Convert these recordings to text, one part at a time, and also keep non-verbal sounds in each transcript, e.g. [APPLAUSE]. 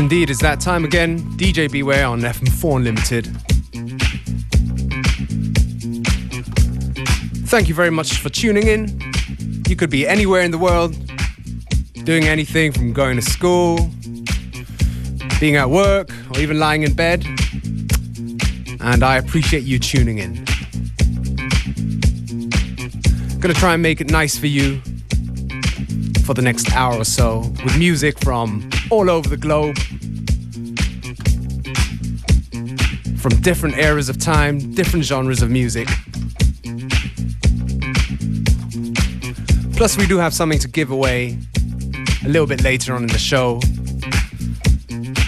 indeed, it's that time again. DJ Beware on FM4 Unlimited. Thank you very much for tuning in. You could be anywhere in the world, doing anything from going to school, being at work, or even lying in bed. And I appreciate you tuning in. Gonna try and make it nice for you for the next hour or so with music from all over the globe, from different eras of time, different genres of music. Plus, we do have something to give away a little bit later on in the show.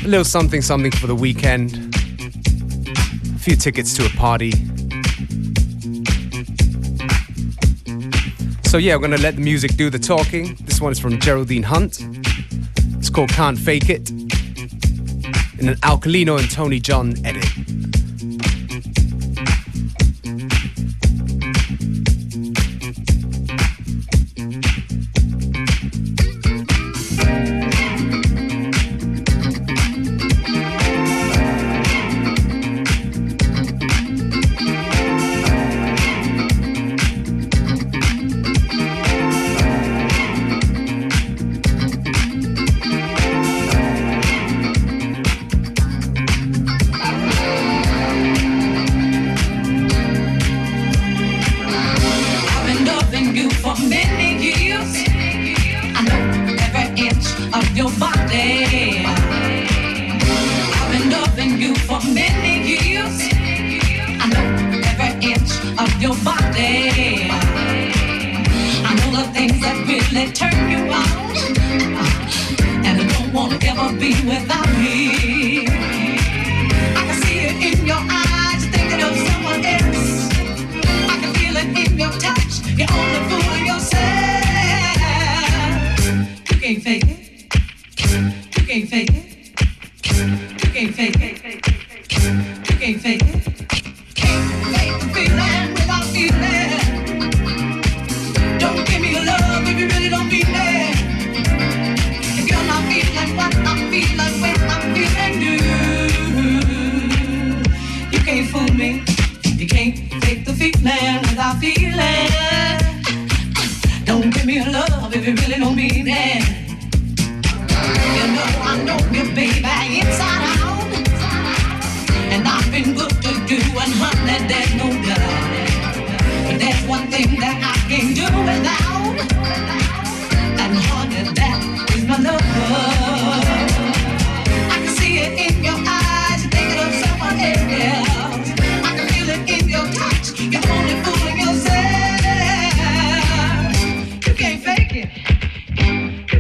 A little something, something for the weekend. A few tickets to a party. So, yeah, we're gonna let the music do the talking. This one is from Geraldine Hunt called Can't Fake It in an Alcalino and Tony John edit.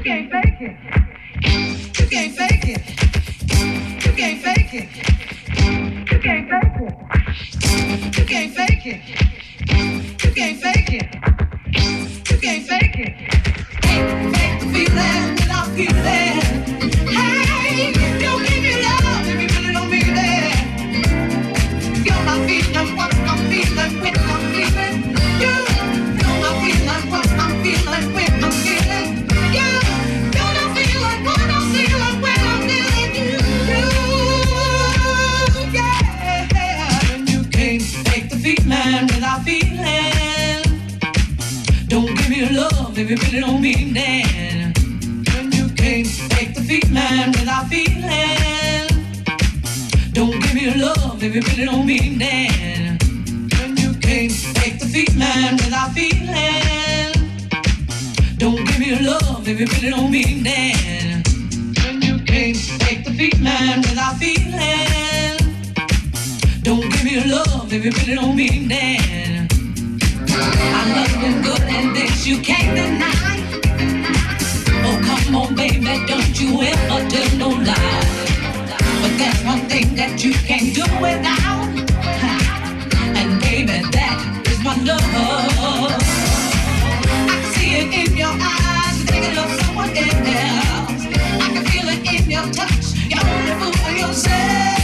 can't fake it. You can't fake it. You can't fake it. You can't fake it. You can't fake it. You can't fake it. You can't fake it. Can't fake feeling that I it. you really don't mean it. When you can't take the feeling without feeling. Don't give me your love if you really don't mean it. When you can't take the feeling without feeling. Don't give me your love if you really don't mean it. When you can't take the feeling without feeling. Don't give me your love if you really don't mean it. I love you good and this you can't deny. Oh, come on, baby, don't you ever tell no lies. But there's one thing that you can't do without. [LAUGHS] And baby, that is my love. I can see it in your eyes, you're thinking of someone else. I can feel it in your touch, you're only fooling yourself.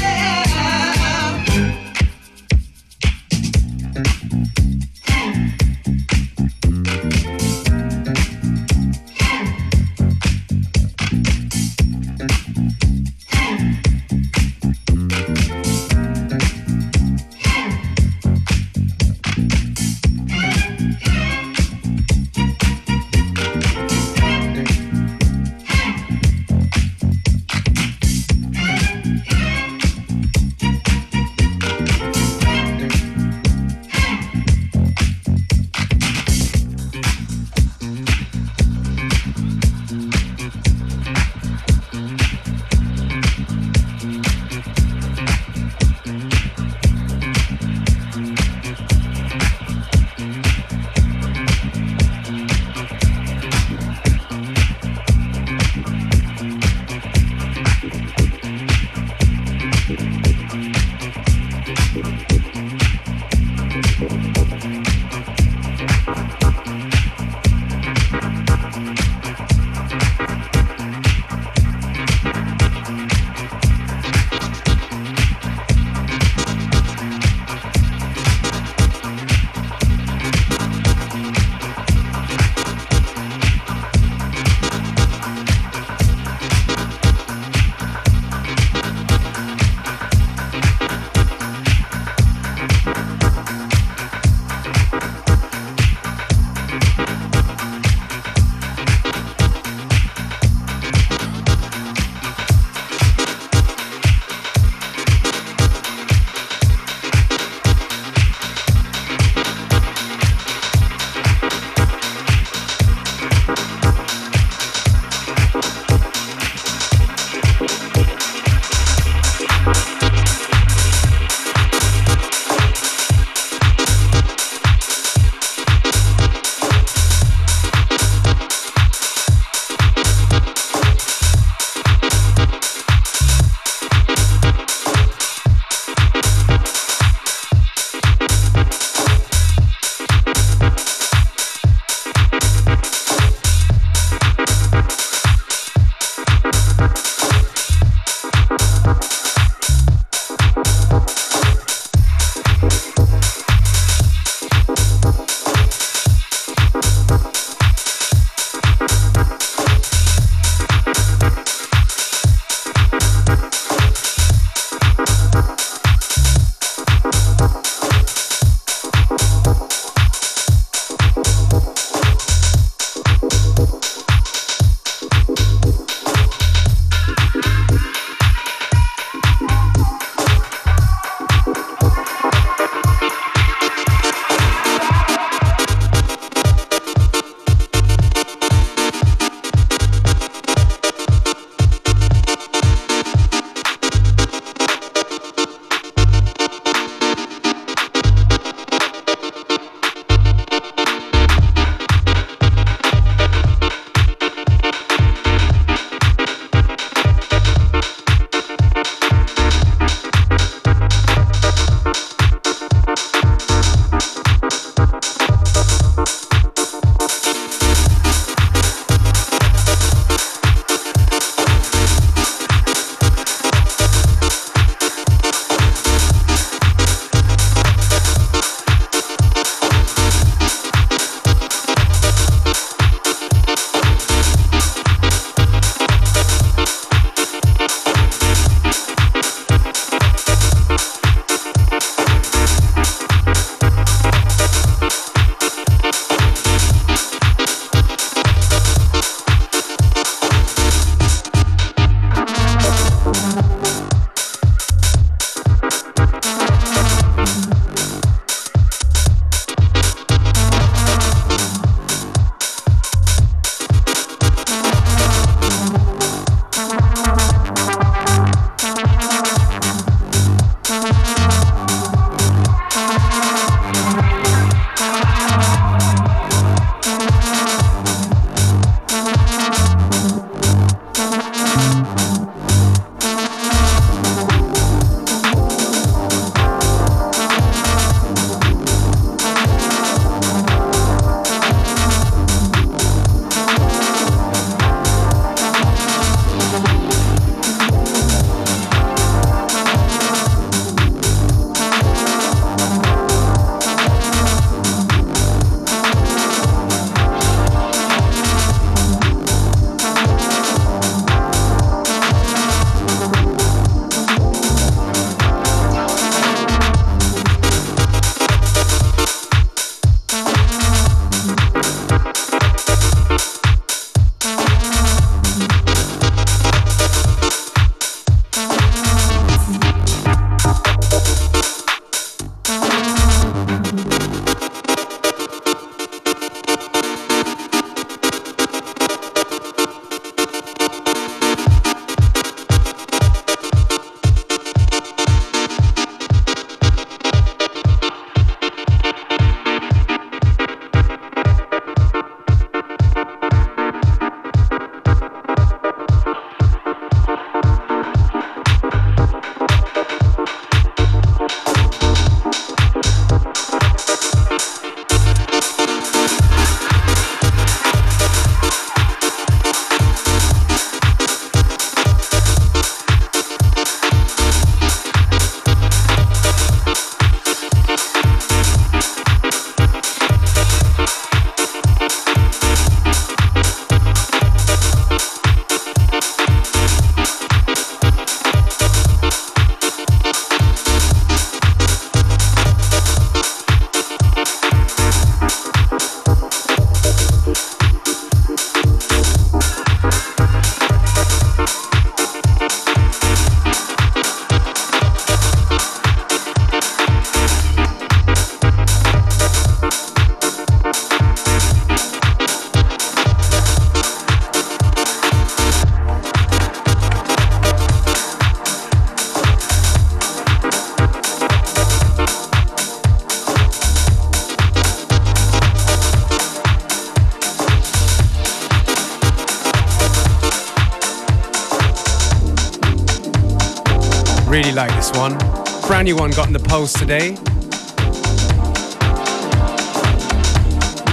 New got in the post today.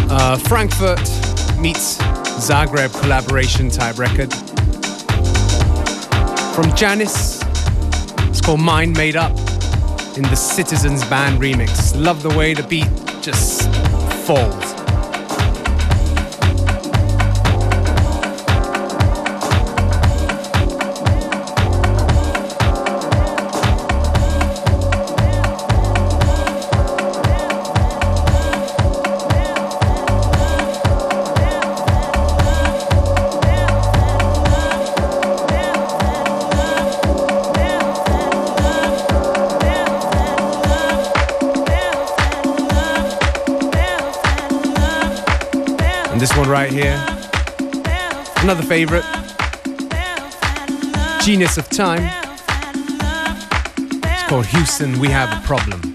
Uh, Frankfurt meets Zagreb collaboration type record. From Janice, it's called Mind Made Up in the Citizens Band remix. Love the way the beat just falls. Right here. Another favorite. Genius of Time. It's called Houston, We Have a Problem.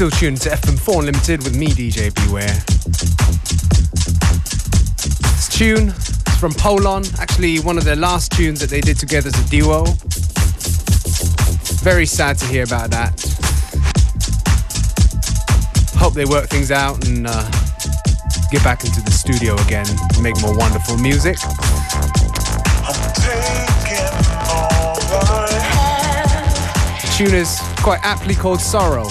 Still tuned to FM4 Unlimited with me, DJ Beware. This tune is from Polon, actually one of their last tunes that they did together as a duo. Very sad to hear about that. Hope they work things out and uh, get back into the studio again and make more wonderful music. Tune is quite aptly called Sorrow.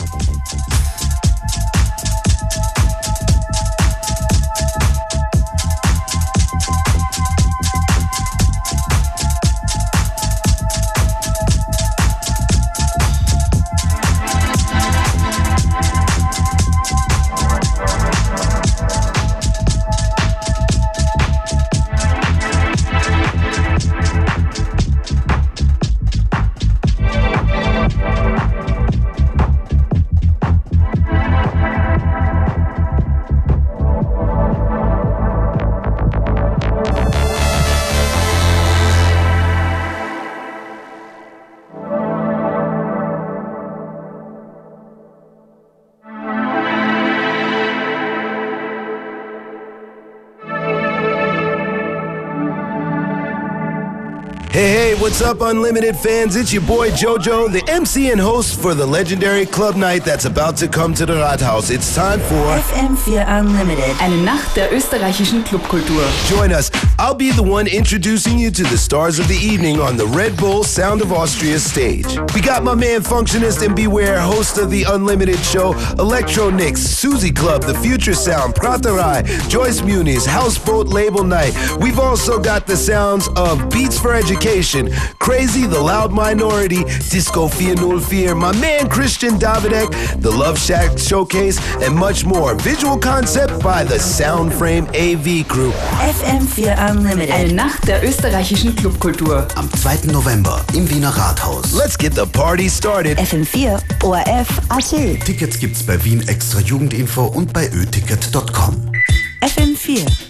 What's up, Unlimited fans? It's your boy JoJo, the MC and host for the legendary club night that's about to come to the Rathaus. It's time for FM4 Unlimited, eine Nacht der österreichischen Clubkultur. Join us. I'll be the one introducing you to the stars of the evening on the Red Bull Sound of Austria stage. We got my man Functionist and Beware, host of the Unlimited show, Electro Nix, Susie Club, The Future Sound, Praterai, Joyce Muniz, Houseboat Label Night. We've also got the sounds of Beats for Education, Crazy, The Loud Minority, Disco Fear Fear, my man Christian Davidek, The Love Shack Showcase, and much more. Visual concept by the Soundframe AV Crew. FM4 Unlimited. Eine Nacht der österreichischen Clubkultur. Am 2. November im Wiener Rathaus. Let's get the party started. FM4 ORF AT. Tickets gibt's bei Wien Extra Jugendinfo und bei öticket.com. FM4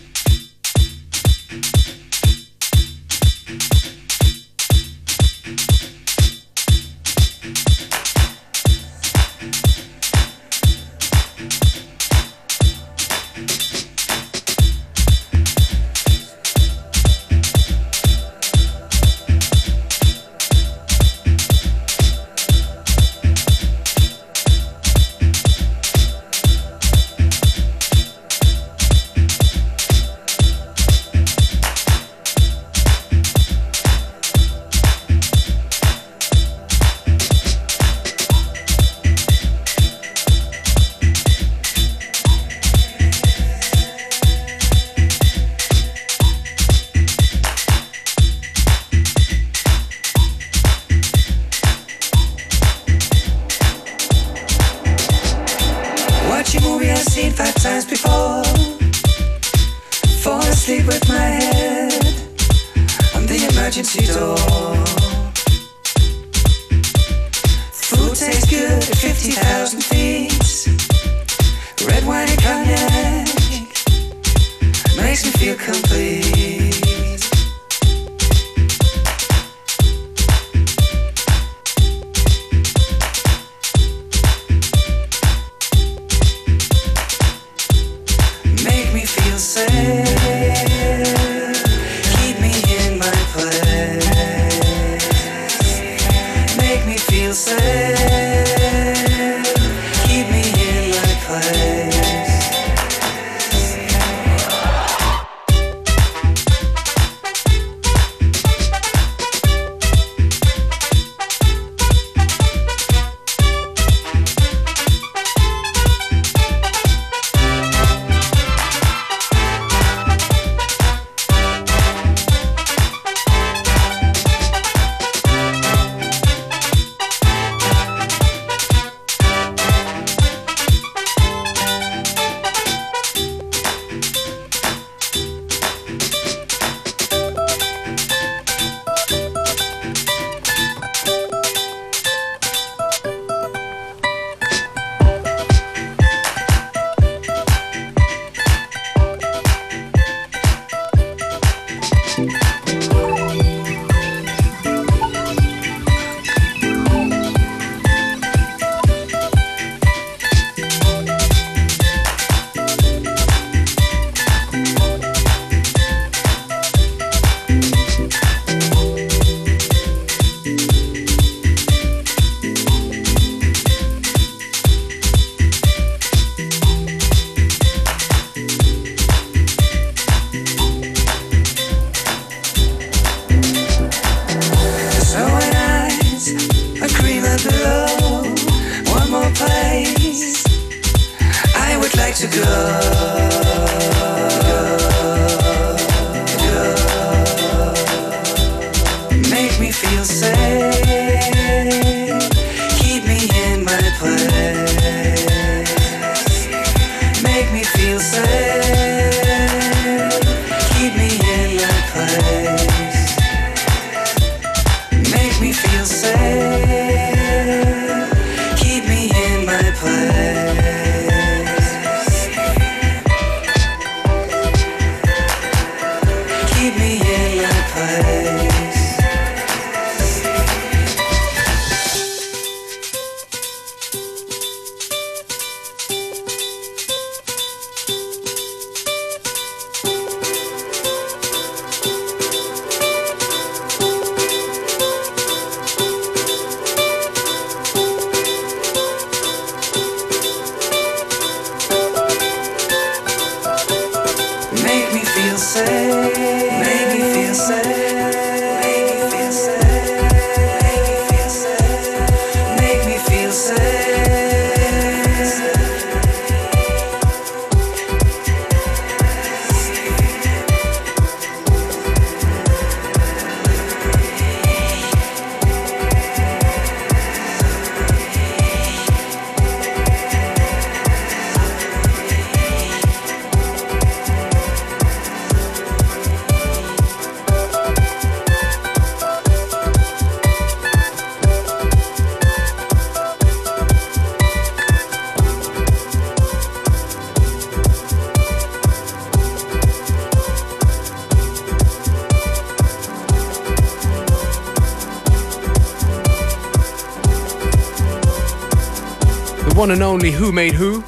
one and only Who Made Who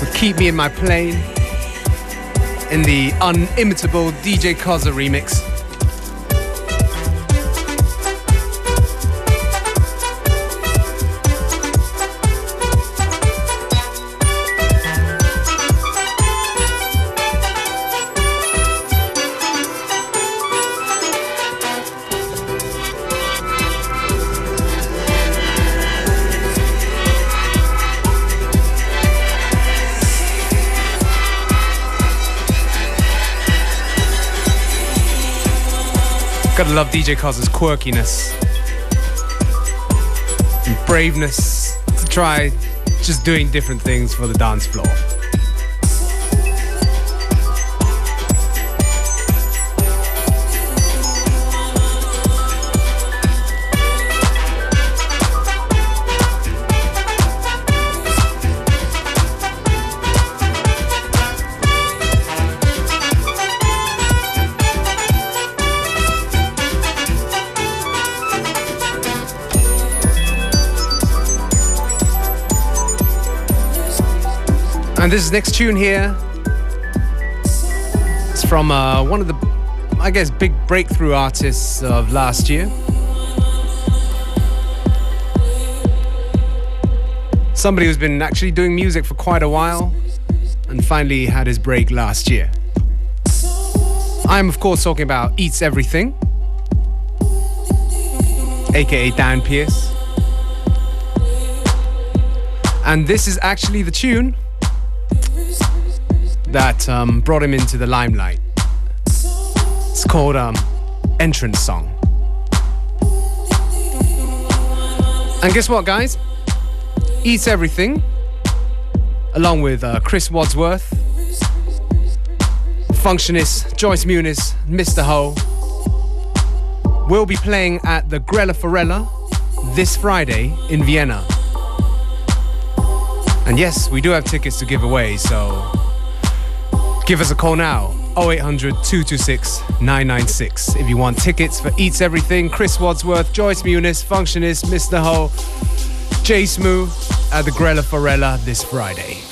would keep me in my plane in the unimitable DJ Koze remix. Gotta love DJ Koze's quirkiness and braveness to try just doing different things for the dance floor. And this is next tune here is from uh, one of the, I guess, big breakthrough artists of last year. Somebody who's been actually doing music for quite a while and finally had his break last year. I'm, of course, talking about Eats Everything, aka Dan Pearce. And this is actually the tune that um, brought him into the limelight. It's called um, Entrance Song. And guess what, guys? Eats Everything, along with uh, Kris Wadsworth, Functionist, Joyce Muniz, Mr. Ho, will be playing at the Grelle Forelle this Friday in Vienna. And yes, we do have tickets to give away, so Give us a call now 0800 226 996 if you want tickets for Eats Everything, Kris Wadsworth, Joyce Muniz, Functionist, Mr. Ho, Jay Smooth at the Grelle Forelle this Friday.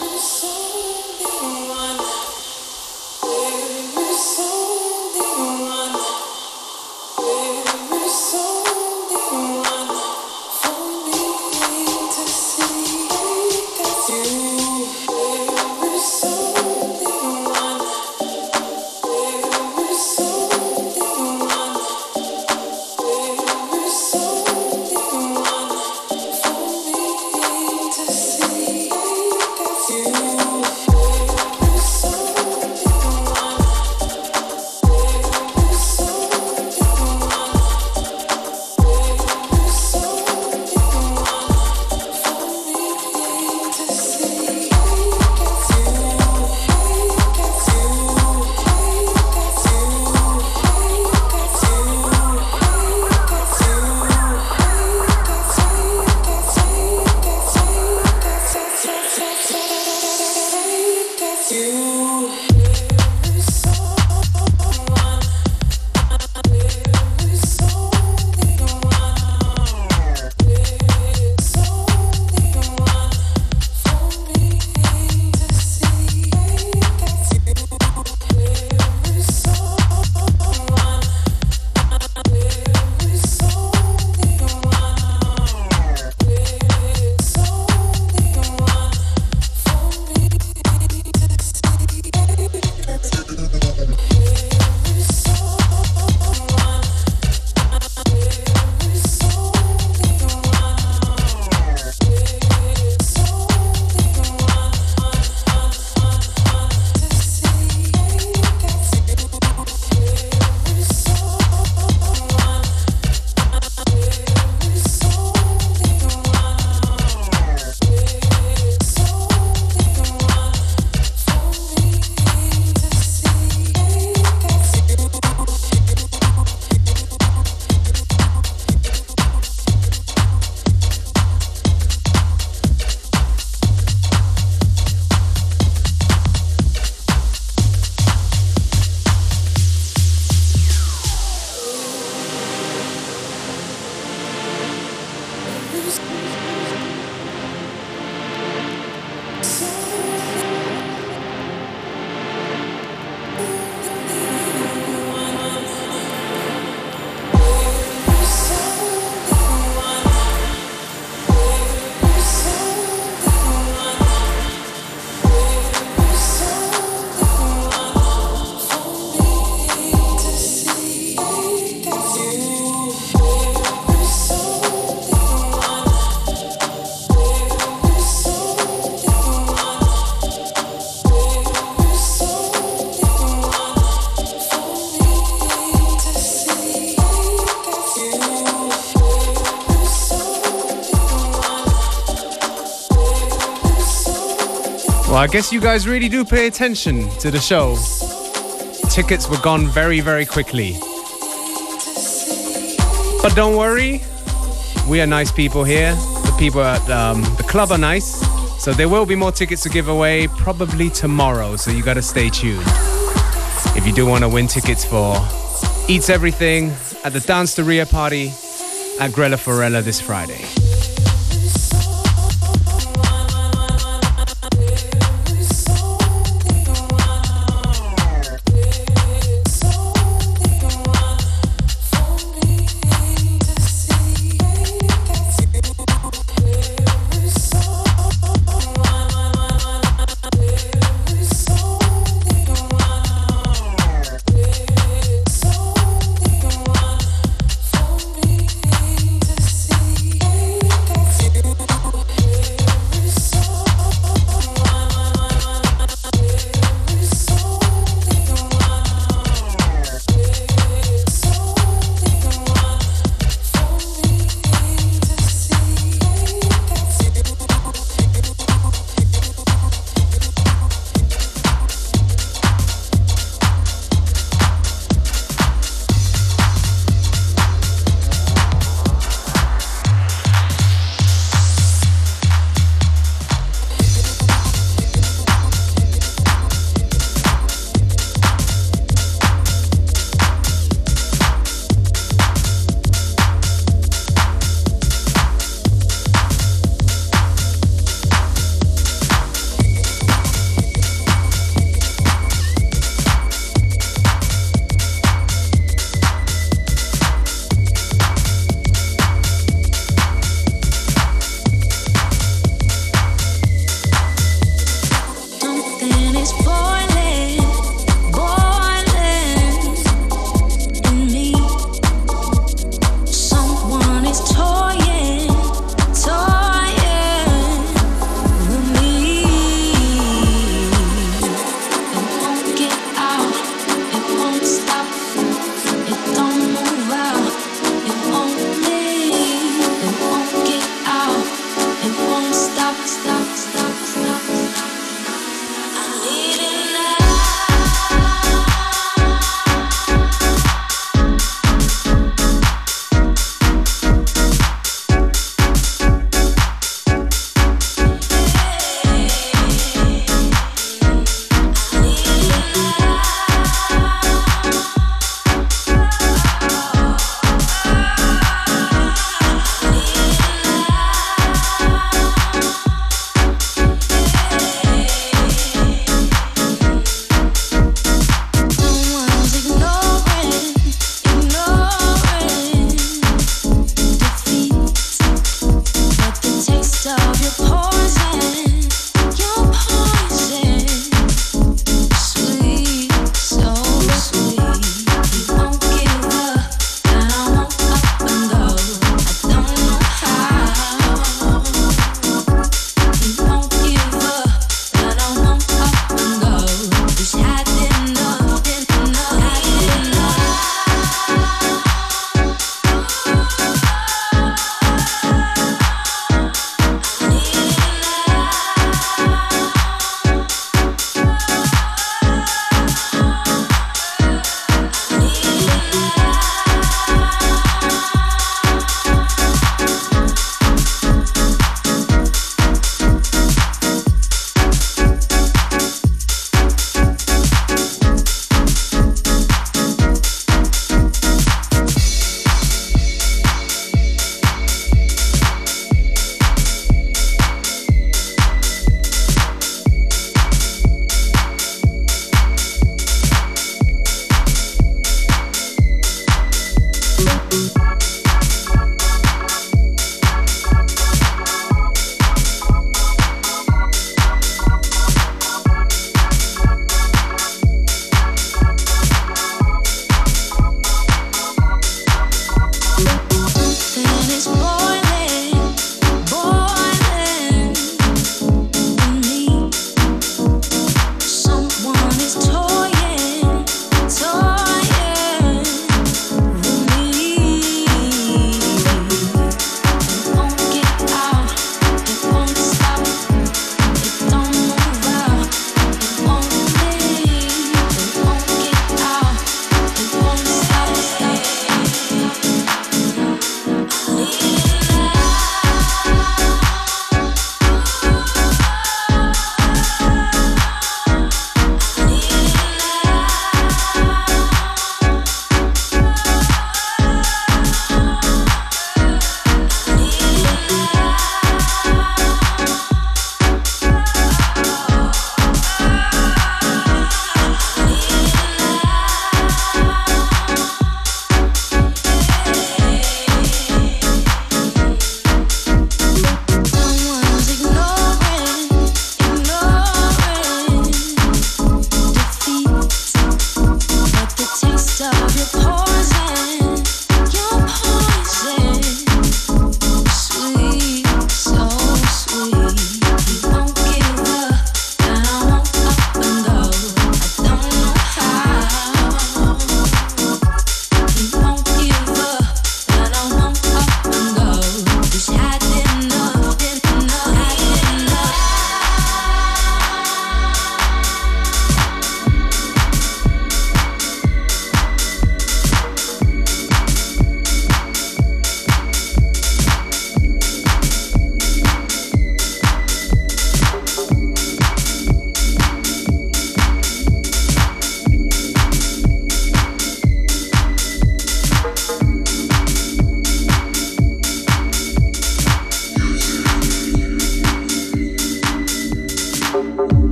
Guess you guys really do pay attention to the show. Tickets were gone very, very quickly. But don't worry, we are nice people here. The people at um, the club are nice. So there will be more tickets to give away probably tomorrow. So you gotta stay tuned. If you do want to win tickets for Eats Everything at the Dance to Ria party at Grelle Forelle this Friday.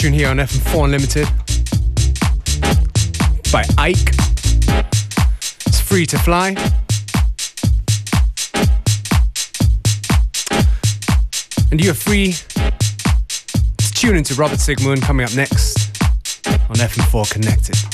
Tune here on FM4 Unlimited by Ike. It's free to fly. And you're free to tune into Robert Zikmund coming up next on FM4 Connected.